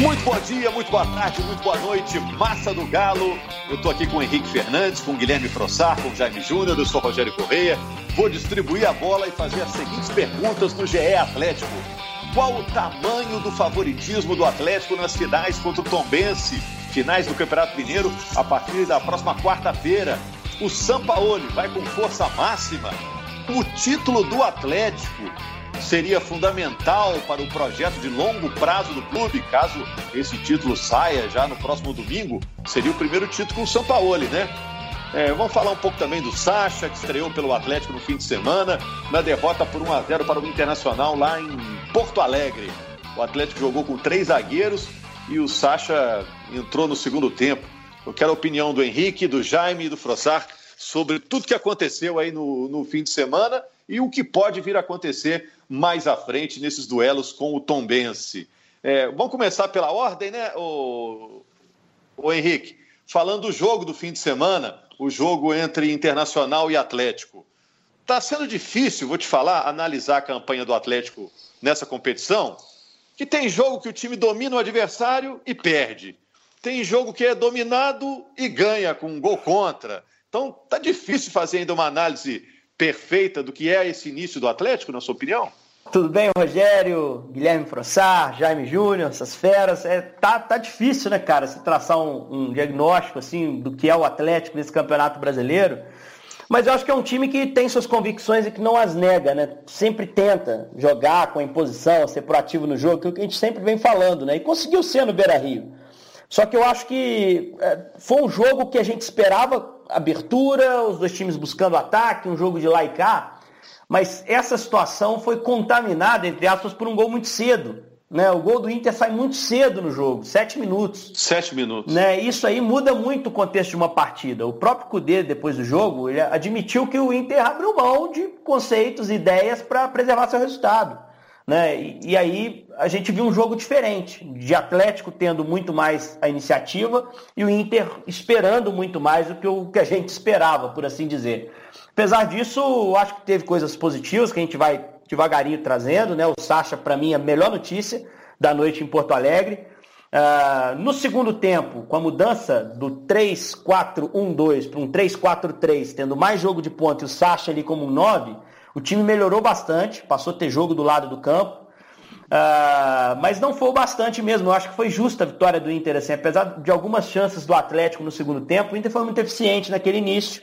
Muito bom dia, muito boa tarde, muito boa noite, massa do Galo. Eu estou aqui com o Henrique Fernandes, com o Guilherme Frossar, com o Jaime Júnior, eu sou Rogério Correia. Vou distribuir a bola e fazer as seguintes perguntas no GE Atlético. Qual o tamanho do favoritismo do Atlético nas finais contra o Tombense? Finais do Campeonato Mineiro a partir da próxima quarta-feira. O Sampaoli vai com força máxima. O título do Atlético seria fundamental para o projeto de longo prazo do clube, caso esse título saia já no próximo domingo, seria o primeiro título com o Sampaoli, né? É, vamos falar um pouco também do Sacha, que estreou pelo Atlético no fim de semana, na derrota por 1 a 0 para o Internacional lá em Porto Alegre. O Atlético jogou com três zagueiros e o Sacha entrou no segundo tempo. Eu quero a opinião do Henrique, do Jaime e do Frossar sobre tudo que aconteceu aí no, no fim de semana e o que pode vir a acontecer mais à frente nesses duelos com o Tombense. É, vamos começar pela ordem, né, o, o Henrique? Falando do jogo do fim de semana, o jogo entre Internacional e Atlético. Está sendo difícil, vou te falar, analisar a campanha do Atlético nessa competição, que tem jogo que o time domina o adversário e perde. Tem jogo que é dominado e ganha com um gol contra. Então, tá difícil fazer ainda uma análise perfeita do que é esse início do Atlético, na sua opinião? Tudo bem, Rogério, Guilherme Frossar, Jaime Júnior, essas feras. É, tá, tá difícil, né, cara, se traçar um, um, diagnóstico assim do que é o Atlético nesse campeonato brasileiro. Mas eu acho que é um time que tem suas convicções e que não as nega, né? Sempre tenta jogar com a imposição, ser proativo no jogo, que é o que a gente sempre vem falando, né? E conseguiu ser no Beira Rio. Só que eu acho que é, foi um jogo que a gente esperava abertura, os dois times buscando ataque, um jogo de lá e cá. Mas essa situação foi contaminada, entre aspas, por um gol muito cedo. Né? O gol do Inter sai muito cedo no jogo, sete minutos. Sete minutos. Né? Isso aí muda muito o contexto de uma partida. O próprio Cudê, depois do jogo, ele admitiu que o Inter abriu mão de conceitos, ideias para preservar seu resultado. Né? E, e, aí a gente viu um jogo diferente, de Atlético tendo muito mais a iniciativa e o Inter esperando muito mais do que o que a gente esperava, por assim dizer. Apesar disso, acho que teve coisas positivas que a gente vai devagarinho trazendo. Né? O Sacha, para mim, é a melhor notícia da noite em Porto Alegre. Uh, no segundo tempo, com a mudança do 3-4-1-2 para um 3-4-3, tendo mais jogo de ponta e o Sacha ali como um 9, o time melhorou bastante, passou a ter jogo do lado do campo. Uh, mas não foi o bastante mesmo. Eu acho que foi justa a vitória do Inter, assim, apesar de algumas chances do Atlético no segundo tempo, o Inter foi muito eficiente naquele início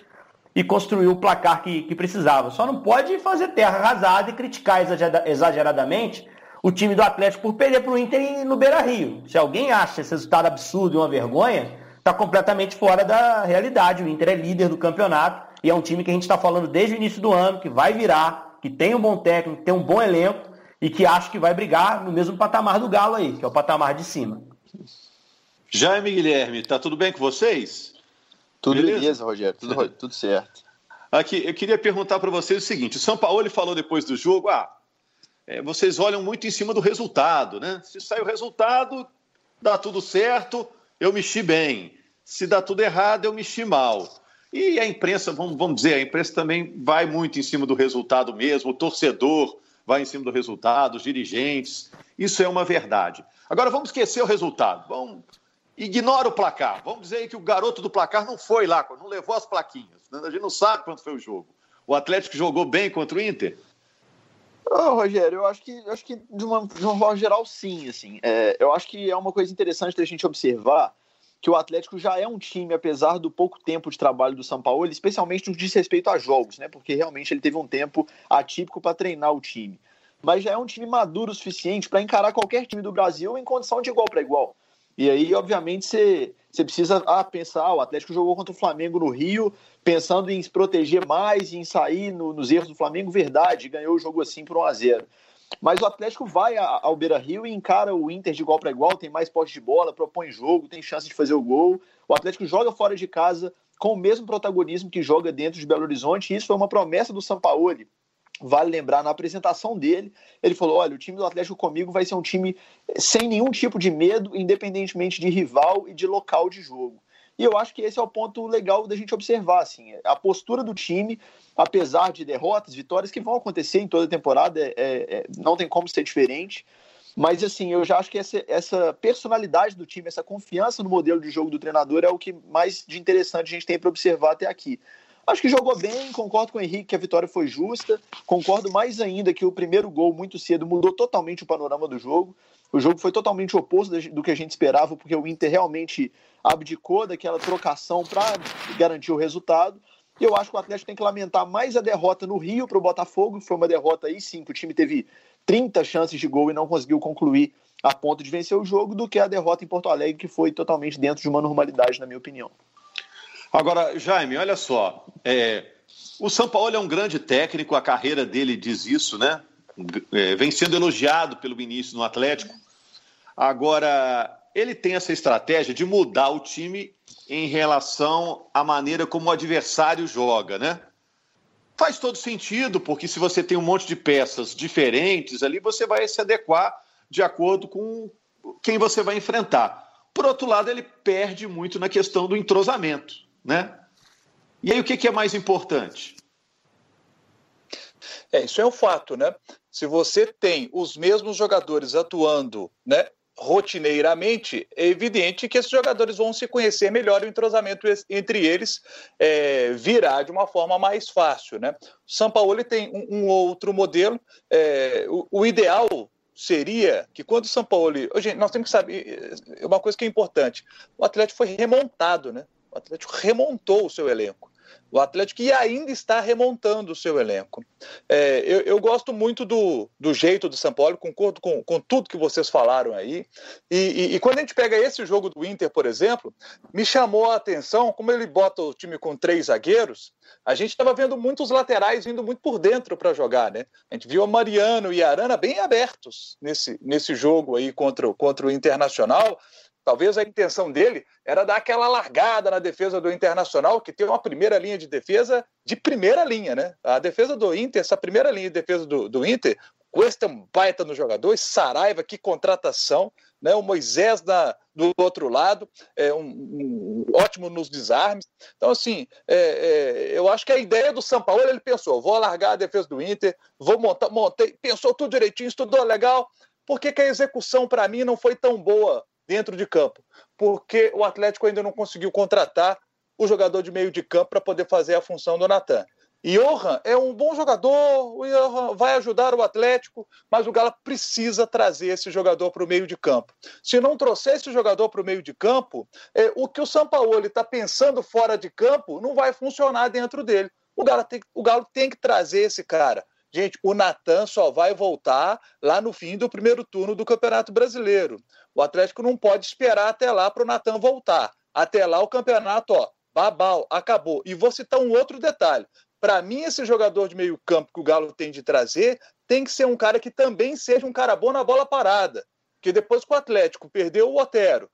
e construiu o placar que, que precisava. Só não pode fazer terra arrasada e criticar exageradamente o time do Atlético por perder para o Inter no Beira Rio. Se alguém acha esse resultado absurdo e uma vergonha, está completamente fora da realidade. O Inter é líder do campeonato e é um time que a gente está falando desde o início do ano, que vai virar, que tem um bom técnico, que tem um bom elenco e que acho que vai brigar no mesmo patamar do Galo aí, que é o patamar de cima. Jaime Guilherme, tá tudo bem com vocês? Tudo beleza, beleza Rogério, tudo, tudo certo. Aqui, eu queria perguntar para vocês o seguinte: o São Paulo falou depois do jogo, ah, é, vocês olham muito em cima do resultado, né? Se sair o resultado, dá tudo certo, eu mexi bem. Se dá tudo errado, eu mexi mal. E a imprensa, vamos, vamos dizer, a imprensa também vai muito em cima do resultado mesmo, o torcedor vai em cima do resultado, os dirigentes. Isso é uma verdade. Agora vamos esquecer o resultado. Vamos ignora o placar. Vamos dizer que o garoto do placar não foi lá, não levou as plaquinhas. A gente não sabe quanto foi o jogo. O Atlético jogou bem contra o Inter? Oh, Rogério, eu acho que, eu acho que de, uma, de uma forma geral, sim. Assim. É, eu acho que é uma coisa interessante da gente observar que o Atlético já é um time, apesar do pouco tempo de trabalho do São Paulo, especialmente no que diz respeito a jogos, né? Porque realmente ele teve um tempo atípico para treinar o time. Mas já é um time maduro o suficiente para encarar qualquer time do Brasil em condição de igual para igual. E aí, obviamente, você, você precisa ah, pensar: o Atlético jogou contra o Flamengo no Rio, pensando em se proteger mais e em sair no, nos erros do Flamengo. Verdade, ganhou o jogo assim por 1 a 0 mas o Atlético vai ao Beira Rio e encara o Inter de igual para igual, tem mais poste de bola, propõe jogo, tem chance de fazer o gol. O Atlético joga fora de casa com o mesmo protagonismo que joga dentro de Belo Horizonte, e isso foi uma promessa do Sampaoli. Vale lembrar, na apresentação dele, ele falou: olha, o time do Atlético comigo vai ser um time sem nenhum tipo de medo, independentemente de rival e de local de jogo. E eu acho que esse é o ponto legal da gente observar, assim, a postura do time, apesar de derrotas, vitórias que vão acontecer em toda a temporada, é, é, é, não tem como ser diferente. Mas assim, eu já acho que essa, essa personalidade do time, essa confiança no modelo de jogo do treinador é o que mais de interessante a gente tem para observar até aqui. Acho que jogou bem, concordo com o Henrique que a vitória foi justa. Concordo mais ainda que o primeiro gol muito cedo mudou totalmente o panorama do jogo. O jogo foi totalmente oposto do que a gente esperava, porque o Inter realmente abdicou daquela trocação para garantir o resultado. E eu acho que o Atlético tem que lamentar mais a derrota no Rio para o Botafogo, foi uma derrota aí sim, que o time teve 30 chances de gol e não conseguiu concluir a ponto de vencer o jogo, do que a derrota em Porto Alegre, que foi totalmente dentro de uma normalidade, na minha opinião. Agora, Jaime, olha só. É, o São Paulo é um grande técnico, a carreira dele diz isso, né? É, vem sendo elogiado pelo início no Atlético. Agora, ele tem essa estratégia de mudar o time em relação à maneira como o adversário joga, né? Faz todo sentido, porque se você tem um monte de peças diferentes ali, você vai se adequar de acordo com quem você vai enfrentar. Por outro lado, ele perde muito na questão do entrosamento né? E aí o que, que é mais importante? É, isso é um fato, né? Se você tem os mesmos jogadores atuando, né, rotineiramente, é evidente que esses jogadores vão se conhecer melhor e o entrosamento entre eles é, virá de uma forma mais fácil. Né? O São Paulo tem um, um outro modelo. É, o, o, ideal seria que quando o São Paulo. Gente, nós temos que saber é, uma coisa que é importante: o Atlético foi remontado, né? O Atlético remontou o seu elenco. O Atlético e ainda está remontando o seu elenco. É, eu, eu, gosto muito do, do jeito do São Paulo, concordo com, com tudo que vocês falaram aí. E, e, e, quando a gente pega esse jogo do Inter, por exemplo, me chamou a atenção como ele bota o time com três zagueiros. A gente estava vendo muitos laterais vindo muito por dentro para jogar, né? A gente viu o Mariano e a Arana bem abertos nesse, nesse jogo aí contra, contra o Internacional. Talvez a intenção dele era dar aquela largada na defesa do Internacional, que tem uma primeira linha de defesa de primeira linha, né? A defesa do Inter, essa primeira linha de defesa do, do Inter, Cuesta um baita no jogador, Saraiva, que contratação, né? O Moisés na, do outro lado, é um, um ótimo nos desarmes. Então, assim, é, é, eu acho que a ideia do São Paulo, ele pensou, vou largar a defesa do Inter, vou montar, montei, pensou tudo direitinho, estudou legal, por que, que a execução para mim não foi tão boa dentro de campo, porque o Atlético ainda não conseguiu contratar o jogador de meio de campo para poder fazer a função do Natan. Johan é um bom jogador, o Johan vai ajudar o Atlético, mas o Galo precisa trazer esse jogador para o meio de campo. Se não trouxer esse jogador para o meio de campo, é, o que o Sampaoli está pensando fora de campo não vai funcionar dentro dele. O Galo, tem, o Galo tem que trazer esse cara. Gente, o Natan só vai voltar lá no fim do primeiro turno do Campeonato Brasileiro. O Atlético não pode esperar até lá para o Natan voltar. Até lá o campeonato, ó, babau, acabou. E vou citar um outro detalhe. Para mim, esse jogador de meio campo que o Galo tem de trazer tem que ser um cara que também seja um cara bom na bola parada. Porque depois que o Atlético perdeu o Otero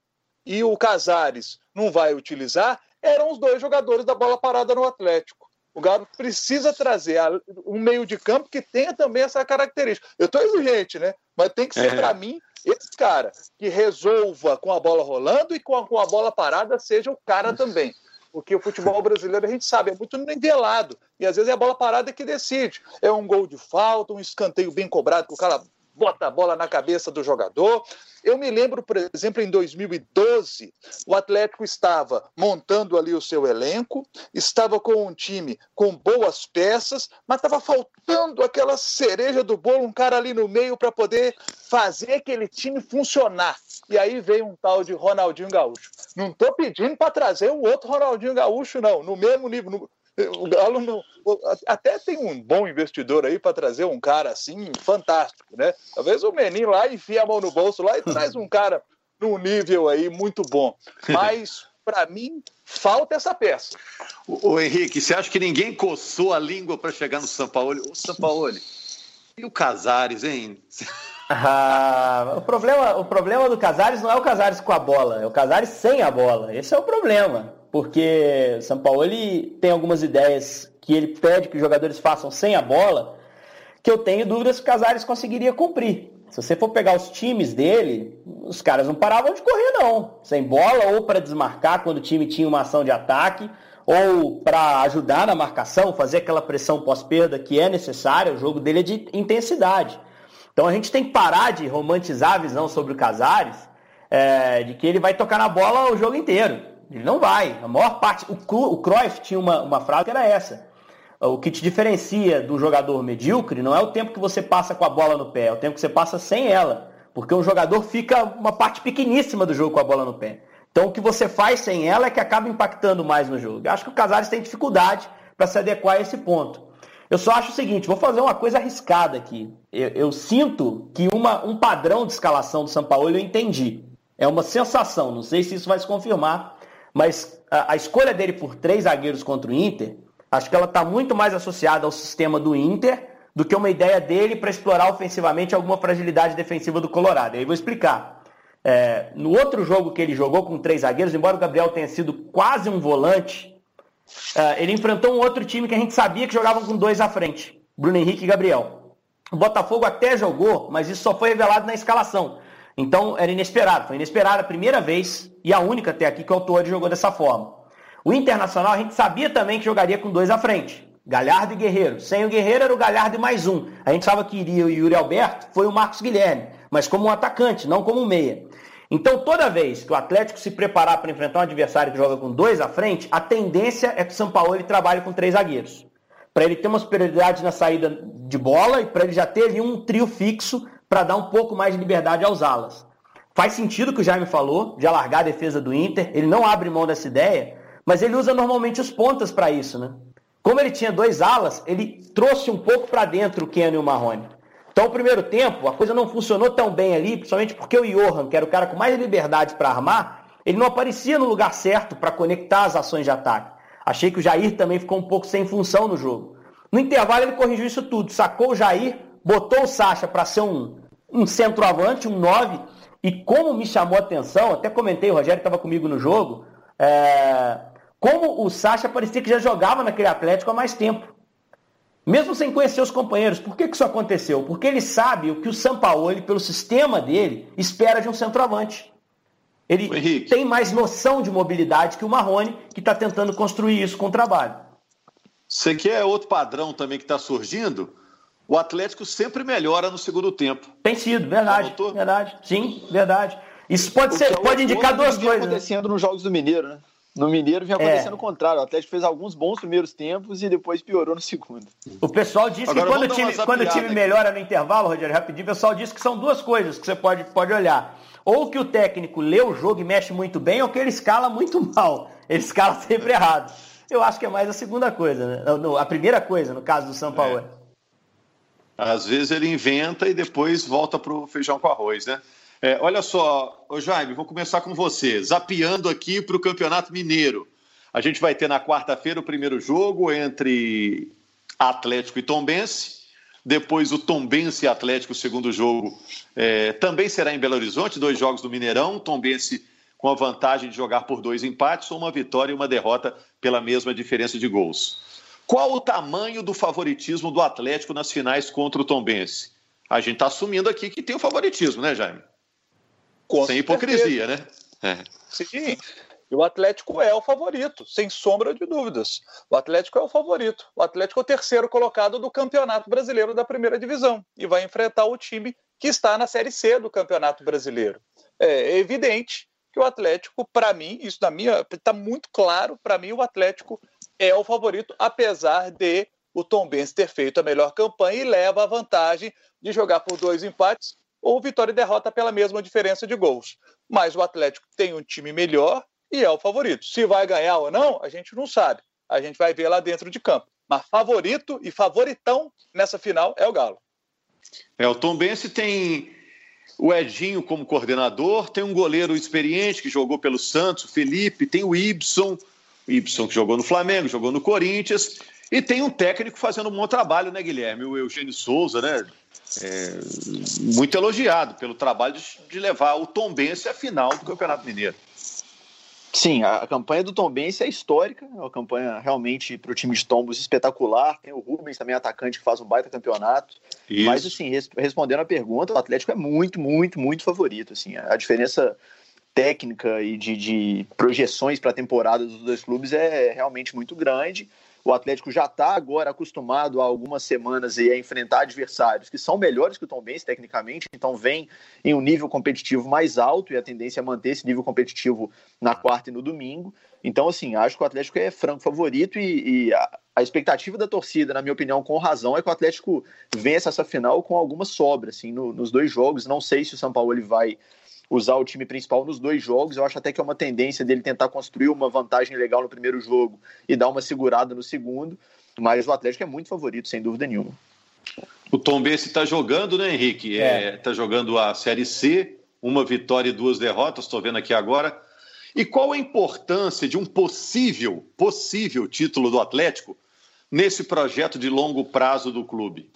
e o Casares não vai utilizar, eram os dois jogadores da bola parada no Atlético. O Galo precisa trazer um meio de campo que tenha também essa característica. Eu estou exigente, né? Mas tem que ser, é. para mim, esse cara que resolva com a bola rolando e com a, com a bola parada seja o cara também. Porque o futebol brasileiro, a gente sabe, é muito nivelado. E às vezes é a bola parada que decide. É um gol de falta, um escanteio bem cobrado, que o cara bota a bola na cabeça do jogador. Eu me lembro, por exemplo, em 2012, o Atlético estava montando ali o seu elenco, estava com um time com boas peças, mas estava faltando aquela cereja do bolo, um cara ali no meio para poder fazer aquele time funcionar. E aí veio um tal de Ronaldinho Gaúcho. Não estou pedindo para trazer um outro Ronaldinho Gaúcho, não, no mesmo nível. No o Galo não, até tem um bom investidor aí para trazer um cara assim fantástico, né? Talvez o Menin lá enfia a mão no bolso lá e traz um cara num nível aí muito bom. Mas para mim falta essa peça. O, o, Henrique, você acha que ninguém coçou a língua para chegar no São Paulo? São Paulo e o Casares, hein? Ah, o, problema, o problema do Casares não é o Casares com a bola, é o Casares sem a bola. Esse é o problema porque o São Paulo ele tem algumas ideias que ele pede que os jogadores façam sem a bola, que eu tenho dúvidas se o Casares conseguiria cumprir. Se você for pegar os times dele, os caras não paravam de correr não, sem bola ou para desmarcar quando o time tinha uma ação de ataque, ou para ajudar na marcação, fazer aquela pressão pós-perda que é necessária, o jogo dele é de intensidade. Então a gente tem que parar de romantizar a visão sobre o Casares, é, de que ele vai tocar na bola o jogo inteiro. Ele não vai. A maior parte. O, o Cruyff tinha uma, uma frase que era essa. O que te diferencia do jogador medíocre não é o tempo que você passa com a bola no pé, é o tempo que você passa sem ela. Porque um jogador fica uma parte pequeníssima do jogo com a bola no pé. Então o que você faz sem ela é que acaba impactando mais no jogo. Eu acho que o Casares tem dificuldade para se adequar a esse ponto. Eu só acho o seguinte, vou fazer uma coisa arriscada aqui. Eu, eu sinto que uma, um padrão de escalação do São Paulo eu entendi. É uma sensação, não sei se isso vai se confirmar, mas a, a escolha dele por três zagueiros contra o Inter, acho que ela está muito mais associada ao sistema do Inter do que uma ideia dele para explorar ofensivamente alguma fragilidade defensiva do Colorado. E aí vou explicar. É, no outro jogo que ele jogou com três zagueiros, embora o Gabriel tenha sido quase um volante, é, ele enfrentou um outro time que a gente sabia que jogavam com dois à frente, Bruno Henrique e Gabriel. O Botafogo até jogou, mas isso só foi revelado na escalação. Então era inesperado, foi inesperado a primeira vez e a única até aqui que o autor jogou dessa forma. O Internacional a gente sabia também que jogaria com dois à frente. Galhardo e Guerreiro. Sem o Guerreiro era o Galhardo e mais um. A gente sabia que iria o Yuri Alberto, foi o Marcos Guilherme, mas como um atacante, não como um meia. Então, toda vez que o Atlético se preparar para enfrentar um adversário que joga com dois à frente, a tendência é que o São Paulo trabalhe com três zagueiros. Para ele ter uma superioridade na saída de bola e para ele já ter ali um trio fixo para dar um pouco mais de liberdade aos alas. Faz sentido o que o Jaime falou, de alargar a defesa do Inter. Ele não abre mão dessa ideia, mas ele usa normalmente os pontas para isso, né? Como ele tinha dois alas, ele trouxe um pouco para dentro o Keno e o Marrone. Então, o primeiro tempo, a coisa não funcionou tão bem ali, principalmente porque o Johan, que era o cara com mais liberdade para armar, ele não aparecia no lugar certo para conectar as ações de ataque. Achei que o Jair também ficou um pouco sem função no jogo. No intervalo, ele corrigiu isso tudo, sacou o Jair, botou o Sacha para ser um, um centroavante, um 9, e como me chamou a atenção, até comentei, o Rogério estava comigo no jogo, é, como o Sacha parecia que já jogava naquele Atlético há mais tempo. Mesmo sem conhecer os companheiros. Por que, que isso aconteceu? Porque ele sabe o que o Sampaoli, pelo sistema dele, espera de um centroavante. Ele tem mais noção de mobilidade que o Marrone, que está tentando construir isso com o trabalho. Você quer outro padrão também que está surgindo? O Atlético sempre melhora no segundo tempo. Tem sido, verdade. Verdade. Sim, verdade. Isso pode, ser, pode indicar duas coisas. Né? acontecendo né? nos Jogos do Mineiro, né? No Mineiro vinha acontecendo é. o contrário. O Atlético fez alguns bons primeiros tempos e depois piorou no segundo. O pessoal disse Agora, que quando o time, quando o time melhora no intervalo, Rogério, rapidinho, o pessoal disse que são duas coisas que você pode, pode olhar. Ou que o técnico lê o jogo e mexe muito bem, ou que ele escala muito mal. Ele escala sempre errado. Eu acho que é mais a segunda coisa, né? A primeira coisa, no caso do São Paulo. É. Às vezes ele inventa e depois volta para o feijão com arroz, né? É, olha só, ô Jaime, vou começar com você. Zapeando aqui para o Campeonato Mineiro. A gente vai ter na quarta-feira o primeiro jogo entre Atlético e Tombense. Depois o Tombense e Atlético, o segundo jogo, é, também será em Belo Horizonte, dois jogos do Mineirão. Tombense com a vantagem de jogar por dois empates ou uma vitória e uma derrota pela mesma diferença de gols. Qual o tamanho do favoritismo do Atlético nas finais contra o Tombense? A gente está assumindo aqui que tem o favoritismo, né, Jaime? Com sem hipocrisia, né? É. Sim. E o Atlético é o favorito, sem sombra de dúvidas. O Atlético é o favorito. O Atlético é o terceiro colocado do Campeonato Brasileiro da Primeira Divisão e vai enfrentar o time que está na Série C do Campeonato Brasileiro. É evidente que o Atlético, para mim, isso na minha está muito claro, para mim o Atlético é o favorito, apesar de o Tom Benz ter feito a melhor campanha e leva a vantagem de jogar por dois empates ou vitória e derrota pela mesma diferença de gols. Mas o Atlético tem um time melhor e é o favorito. Se vai ganhar ou não, a gente não sabe. A gente vai ver lá dentro de campo. Mas favorito e favoritão nessa final é o Galo. É, o Tom Bense tem o Edinho como coordenador, tem um goleiro experiente que jogou pelo Santos, o Felipe, tem o Ibson, Ibson que jogou no Flamengo, jogou no Corinthians, e tem um técnico fazendo um bom trabalho, né, Guilherme? O Eugênio Souza, né? É, muito elogiado pelo trabalho de, de levar o Tombense à final do Campeonato Mineiro. Sim, a, campanha do Tombense é histórica, é uma campanha realmente para o time de Tombos espetacular. Tem o Rubens também, atacante, que faz um baita campeonato. Isso. Mas, assim, res, respondendo a pergunta, o Atlético é muito, muito, muito favorito. Assim, a diferença técnica e de, de projeções para a temporada dos dois clubes é realmente muito grande. o Atlético já está agora acostumado há algumas semanas a enfrentar adversários que são melhores que o Tom Benz tecnicamente, então vem em um nível competitivo mais alto e a tendência é manter esse nível competitivo na quarta e no domingo. Então, assim, acho que o Atlético é franco favorito e, e a, a, expectativa da torcida, na minha opinião, com razão, é que o Atlético vença essa final com alguma sobra, assim, no, nos dois jogos. Não sei se o São Paulo ele vai usar o time principal nos dois jogos. Eu acho até que é uma tendência dele tentar construir uma vantagem legal no primeiro jogo e dar uma segurada no segundo. Mas o Atlético é muito favorito, sem dúvida nenhuma. O Tom Bense está jogando, né, Henrique? Está é. é tá jogando a Série C, uma vitória e duas derrotas, estou vendo aqui agora. E qual a importância de um possível, possível título do Atlético nesse projeto de longo prazo do clube?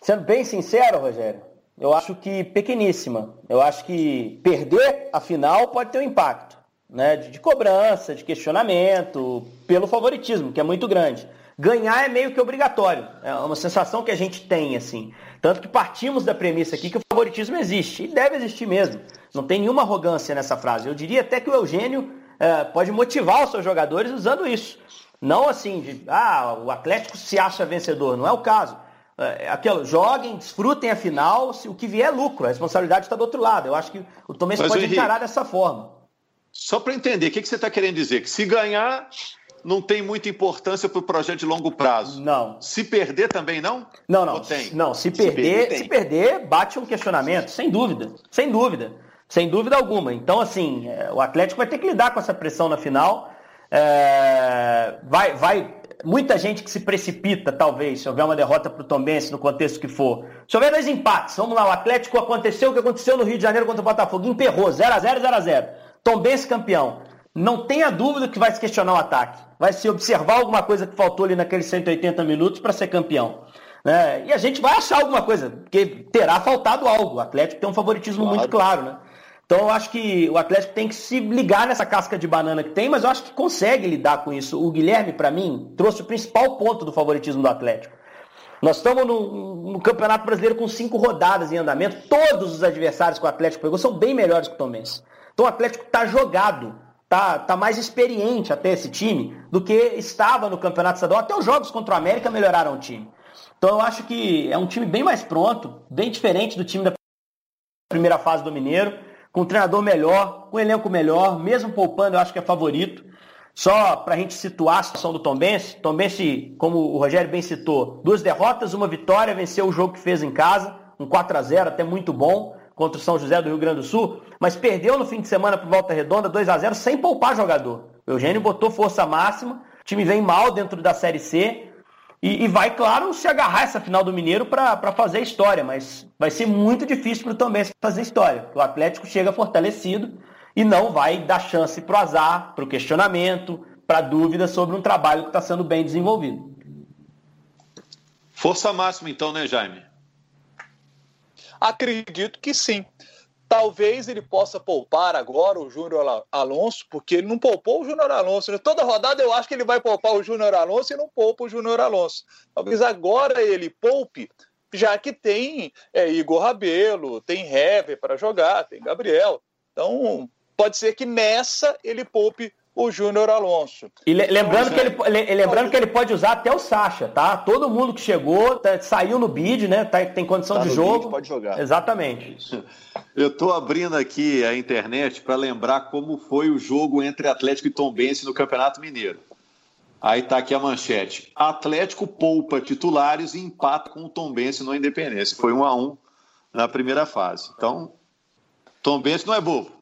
Sendo bem sincero, Rogério, eu acho que pequeníssima. Eu acho que perder a final pode ter um impacto, né? De, de, cobrança, de questionamento, pelo favoritismo, que é muito grande. Ganhar é meio que obrigatório. É uma sensação que a gente tem, assim. Tanto que partimos da premissa aqui que o favoritismo existe. E deve existir mesmo. Não tem nenhuma arrogância nessa frase. Eu diria até que o Eugênio é, pode motivar os seus jogadores usando isso. Não assim, de, ah, o Atlético se acha vencedor. Não é o caso. É, aquilo, joguem, desfrutem a final, se, o que vier é lucro, a responsabilidade está do outro lado. Eu acho que o Tomé pode Henrique, encarar dessa forma. Só para entender, o que, que você está querendo dizer? Que se ganhar, não tem muita importância para o projeto de longo prazo. Não. Se perder também não? Não, não. tem? Não, se perder, se perder, se perder, bate um questionamento, sem dúvida. Sem dúvida. Sem dúvida alguma. Então, assim, é, o Atlético vai ter que lidar com essa pressão na final. É, vai, vai muita gente que se precipita, talvez, se houver uma derrota para o Tombense, no contexto que for. Se houver dois empates, vamos lá, o Atlético aconteceu o que aconteceu no Rio de Janeiro contra o Botafogo, emperrou, 0x0, 0x0. Tombense campeão. Não tenha dúvida que vai se questionar o ataque. Vai se observar alguma coisa que faltou ali naqueles 180 minutos para ser campeão. Né? E a gente vai achar alguma coisa, porque terá faltado algo. O Atlético tem um favoritismo claro. muito claro, né? Então eu acho que o Atlético tem que se ligar nessa casca de banana que tem, mas eu acho que consegue lidar com isso. O Guilherme, para mim, trouxe o principal ponto do favoritismo do Atlético. Nós estamos no, no, Campeonato Brasileiro com cinco rodadas em andamento. Todos os adversários que o Atlético pegou são bem melhores que o Tomense. Então o Atlético está jogado, tá, tá mais experiente até esse time do que estava no Campeonato Estadual. Até os jogos contra o América melhoraram o time. Então eu acho que é um time bem mais pronto, bem diferente do time da primeira fase do Mineiro com um treinador melhor, com um elenco melhor, mesmo poupando, eu acho que é favorito. Só para a gente situar a situação do Tombense, Tombense, como o Rogério bem citou, duas derrotas, uma vitória, venceu o jogo que fez em casa, um 4 a 0 até muito bom, contra o São José do Rio Grande do Sul, mas perdeu no fim de semana para Volta Redonda 2 a 0 sem poupar jogador. O Eugênio botou força máxima, o time vem mal dentro da Série C, e, e, vai, claro, se agarrar essa final do Mineiro para fazer história, mas vai ser muito difícil para o também fazer história. O Atlético chega fortalecido e não vai dar chance para o azar, para o questionamento, para dúvida sobre um trabalho que está sendo bem desenvolvido. Força máxima, então, né, Jaime? Acredito que sim. Talvez ele possa poupar agora o Júnior Alonso, porque ele não poupou o Júnior Alonso. Toda rodada eu acho que ele vai poupar o Júnior Alonso e não poupa o Júnior Alonso. Talvez agora ele poupe, já que tem é, Igor Rabelo, tem Hever para jogar, tem Gabriel. Então, pode ser que nessa ele poupe o Júnior Alonso. E le lembrando, que ele, lembrando que ele pode usar até o Sacha, tá? Todo mundo que chegou, tá, saiu no bid, né? Tá, tem condição tá de jogo. Bid, pode jogar. Exatamente. Eu estou abrindo aqui a internet para lembrar como foi o jogo entre Atlético e Tombense no Campeonato Mineiro. Aí tá aqui a manchete. Atlético poupa titulares e empata com o Tombense no Independência. Foi um a um na primeira fase. Então, Tombense não é bobo.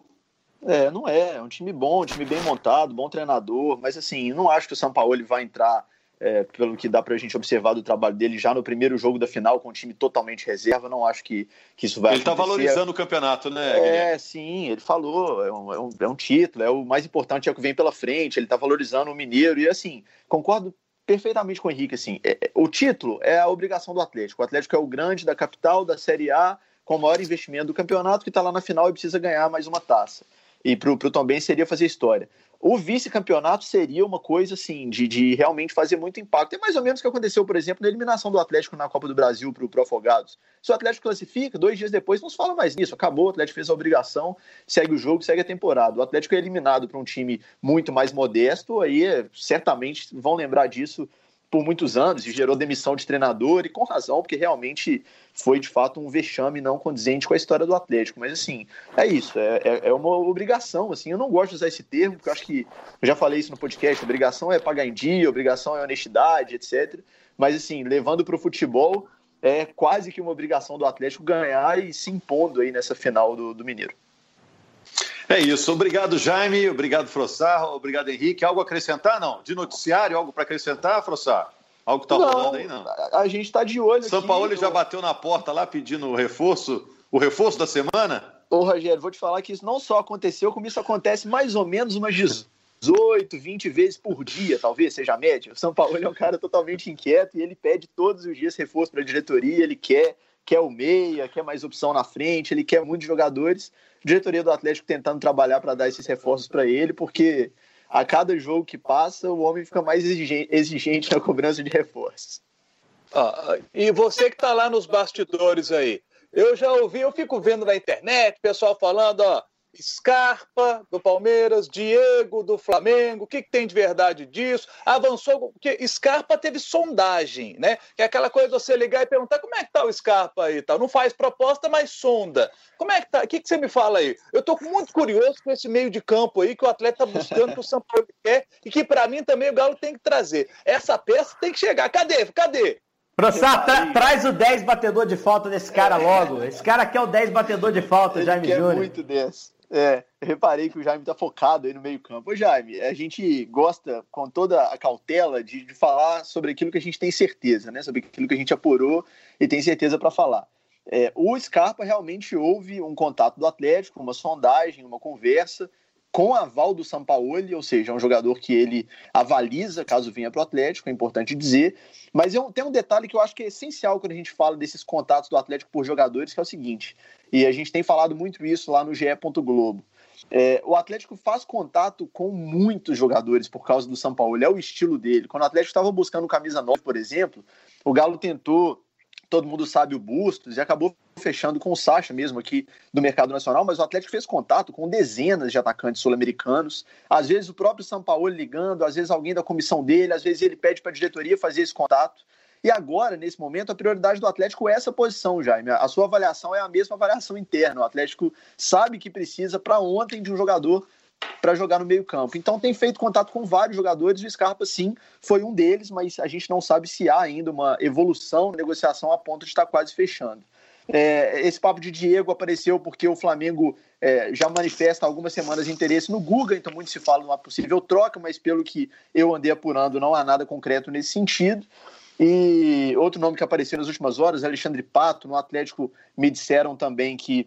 É, não é. É um time bom, um time bem montado, bom treinador, mas assim, não acho que o São Paulo ele vai entrar, é, pelo que dá pra gente observar do trabalho dele, já no primeiro jogo da final com o time totalmente reserva. Não acho que, que isso vai Ele tá acontecer. tá valorizando o campeonato, né? É, Guilherme? sim, ele falou. É um, é, um, é um título, é o mais importante, é o que vem pela frente. Ele tá valorizando o Mineiro e assim, concordo perfeitamente com o Henrique. Assim, é, é, o título é a obrigação do Atlético. O Atlético é o grande da capital, da Série A, com o maior investimento do campeonato, que está lá na final e precisa ganhar mais uma taça. E para o Tom seria fazer história. O vice-campeonato seria uma coisa assim, de, de realmente fazer muito impacto. É mais ou menos o que aconteceu, por exemplo, na eliminação do Atlético na Copa do Brasil para o Pro Afogados. Se o Atlético classifica, dois dias depois não se fala mais nisso. Acabou, o Atlético fez a obrigação, segue o jogo, segue a temporada. O Atlético é eliminado para um time muito mais modesto, aí certamente vão lembrar disso por muitos anos e gerou demissão de treinador, e com razão, porque realmente foi de fato um vexame não condizente com a história do Atlético. Mas assim, é isso, é, é, é uma obrigação. Assim, eu não gosto de usar esse termo, porque eu acho que eu já falei isso no podcast: obrigação é pagar em dia, obrigação é honestidade, etc. Mas assim, levando para o futebol, é quase que uma obrigação do Atlético ganhar e se impondo aí nessa final do, do Mineiro. É isso. Obrigado, Jaime. Obrigado, Frossar. Obrigado, Henrique. Algo a acrescentar? Não. De noticiário, algo para acrescentar, Frossar? Algo que está rolando aí, não? A gente está de olho São Paulo já bateu na porta lá pedindo o reforço, o reforço da semana? Ô, Rogério, vou te falar que isso não só aconteceu, como isso acontece mais ou menos umas 18, 20 vezes por dia, talvez seja a média. O São Paulo é um cara totalmente inquieto e ele pede todos os dias reforço para a diretoria, ele quer, quer o meia, quer mais opção na frente, ele quer muitos jogadores diretoria do Atlético tentando trabalhar para dar esses reforços para ele, porque a cada jogo que passa, o homem fica mais exigente na cobrança de reforços. Ah, e você que está lá nos bastidores aí, eu já ouvi, eu fico vendo na internet, pessoal falando, ó, Scarpa do Palmeiras, Diego do Flamengo, o que, que, tem de verdade disso? Avançou, porque Scarpa teve sondagem, né? Que é aquela coisa de você ligar e perguntar como é que tá o Scarpa aí tal. Não faz proposta, mas sonda. Como é que tá? O que, que você me fala aí? Eu tô muito curioso com esse meio de campo aí que o atleta tá buscando, que o São Paulo quer, e que para mim também o Galo tem que trazer. Essa peça tem que chegar. Cadê? Cadê? Prossá, tra traz o 10 batedor de falta desse cara logo. Esse cara aqui é o 10 batedor de falta, Ele Jaime Júnior. muito desse. É, reparei que o Jaime tá focado aí no meio-campo. Ô, Jaime, a gente gosta, com toda a cautela, de, de, falar sobre aquilo que a gente tem certeza, né? Sobre aquilo que a gente apurou e tem certeza para falar. É, o Scarpa realmente houve um contato do Atlético, uma sondagem, uma conversa com aval do Sampaoli, ou seja, é um jogador que ele avaliza caso venha para o Atlético, é importante dizer. Mas eu, tem um detalhe que eu acho que é essencial quando a gente fala desses contatos do Atlético por jogadores, que é o seguinte: e a gente tem falado muito isso lá no GE. Globo. É, o Atlético faz contato com muitos jogadores por causa do São Paulo, é o estilo dele. Quando o Atlético estava buscando camisa 9, por exemplo, o Galo tentou, todo mundo sabe o Bustos, e acabou fechando com o Sacha mesmo aqui do mercado nacional, mas o Atlético fez contato com dezenas de atacantes sul-americanos. Às vezes o próprio São Paulo ligando, às vezes alguém da comissão dele, às vezes ele pede para a diretoria fazer esse contato. E agora, nesse momento, a prioridade do Atlético é essa posição, Jaime. A sua avaliação é a mesma avaliação interna. O Atlético sabe que precisa para ontem de um jogador para jogar no meio-campo. Então tem feito contato com vários jogadores, o Scarpa sim foi um deles, mas a gente não sabe se há ainda uma evolução negociação a ponto de estar quase fechando. É, esse papo de Diego apareceu porque o Flamengo é, já manifesta há algumas semanas interesse no Guga, então muito se fala de uma possível troca, mas pelo que eu andei apurando, não há nada concreto nesse sentido. E outro nome que apareceu nas últimas horas, Alexandre Pato, no Atlético, me disseram também que,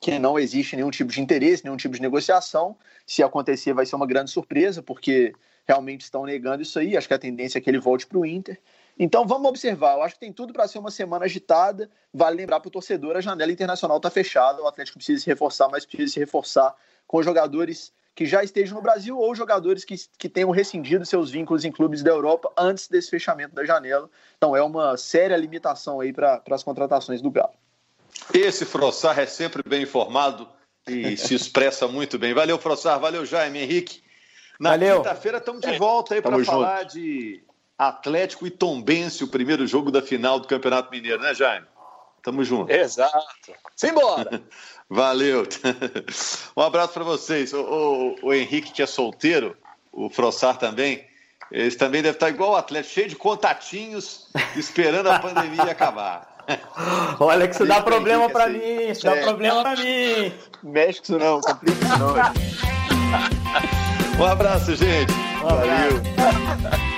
que não existe nenhum tipo de interesse, nenhum tipo de negociação. Se acontecer, vai ser uma grande surpresa, porque realmente estão negando isso aí. Acho que a tendência é que ele volte para o Inter. Então vamos observar. Eu acho que tem tudo para ser uma semana agitada. Vale lembrar para o torcedor: a janela internacional está fechada. O Atlético precisa se reforçar, mas precisa se reforçar com jogadores que já estejam no Brasil ou jogadores que, que tenham rescindido seus vínculos em clubes da Europa antes desse fechamento da janela. Então é uma séria limitação aí para as contratações do Galo. Esse Frossar é sempre bem informado e se expressa muito bem. Valeu, Frossar. Valeu, Jaime Henrique. Na quinta-feira estamos de volta aí para falar de Atlético e Tombense, o primeiro jogo da final do Campeonato Mineiro, né, Jaime? Tamo junto. Exato. Simbora! Valeu. Um abraço para vocês. O, o, o, Henrique, que é solteiro, o Frossar também, eles também devem estar igual o atleta, cheio de contatinhos, esperando a pandemia acabar. Olha que isso dá problema para mim, isso é. dá problema para mim. Mexe com isso não, complica isso não. um abraço, gente. Um abraço. Valeu.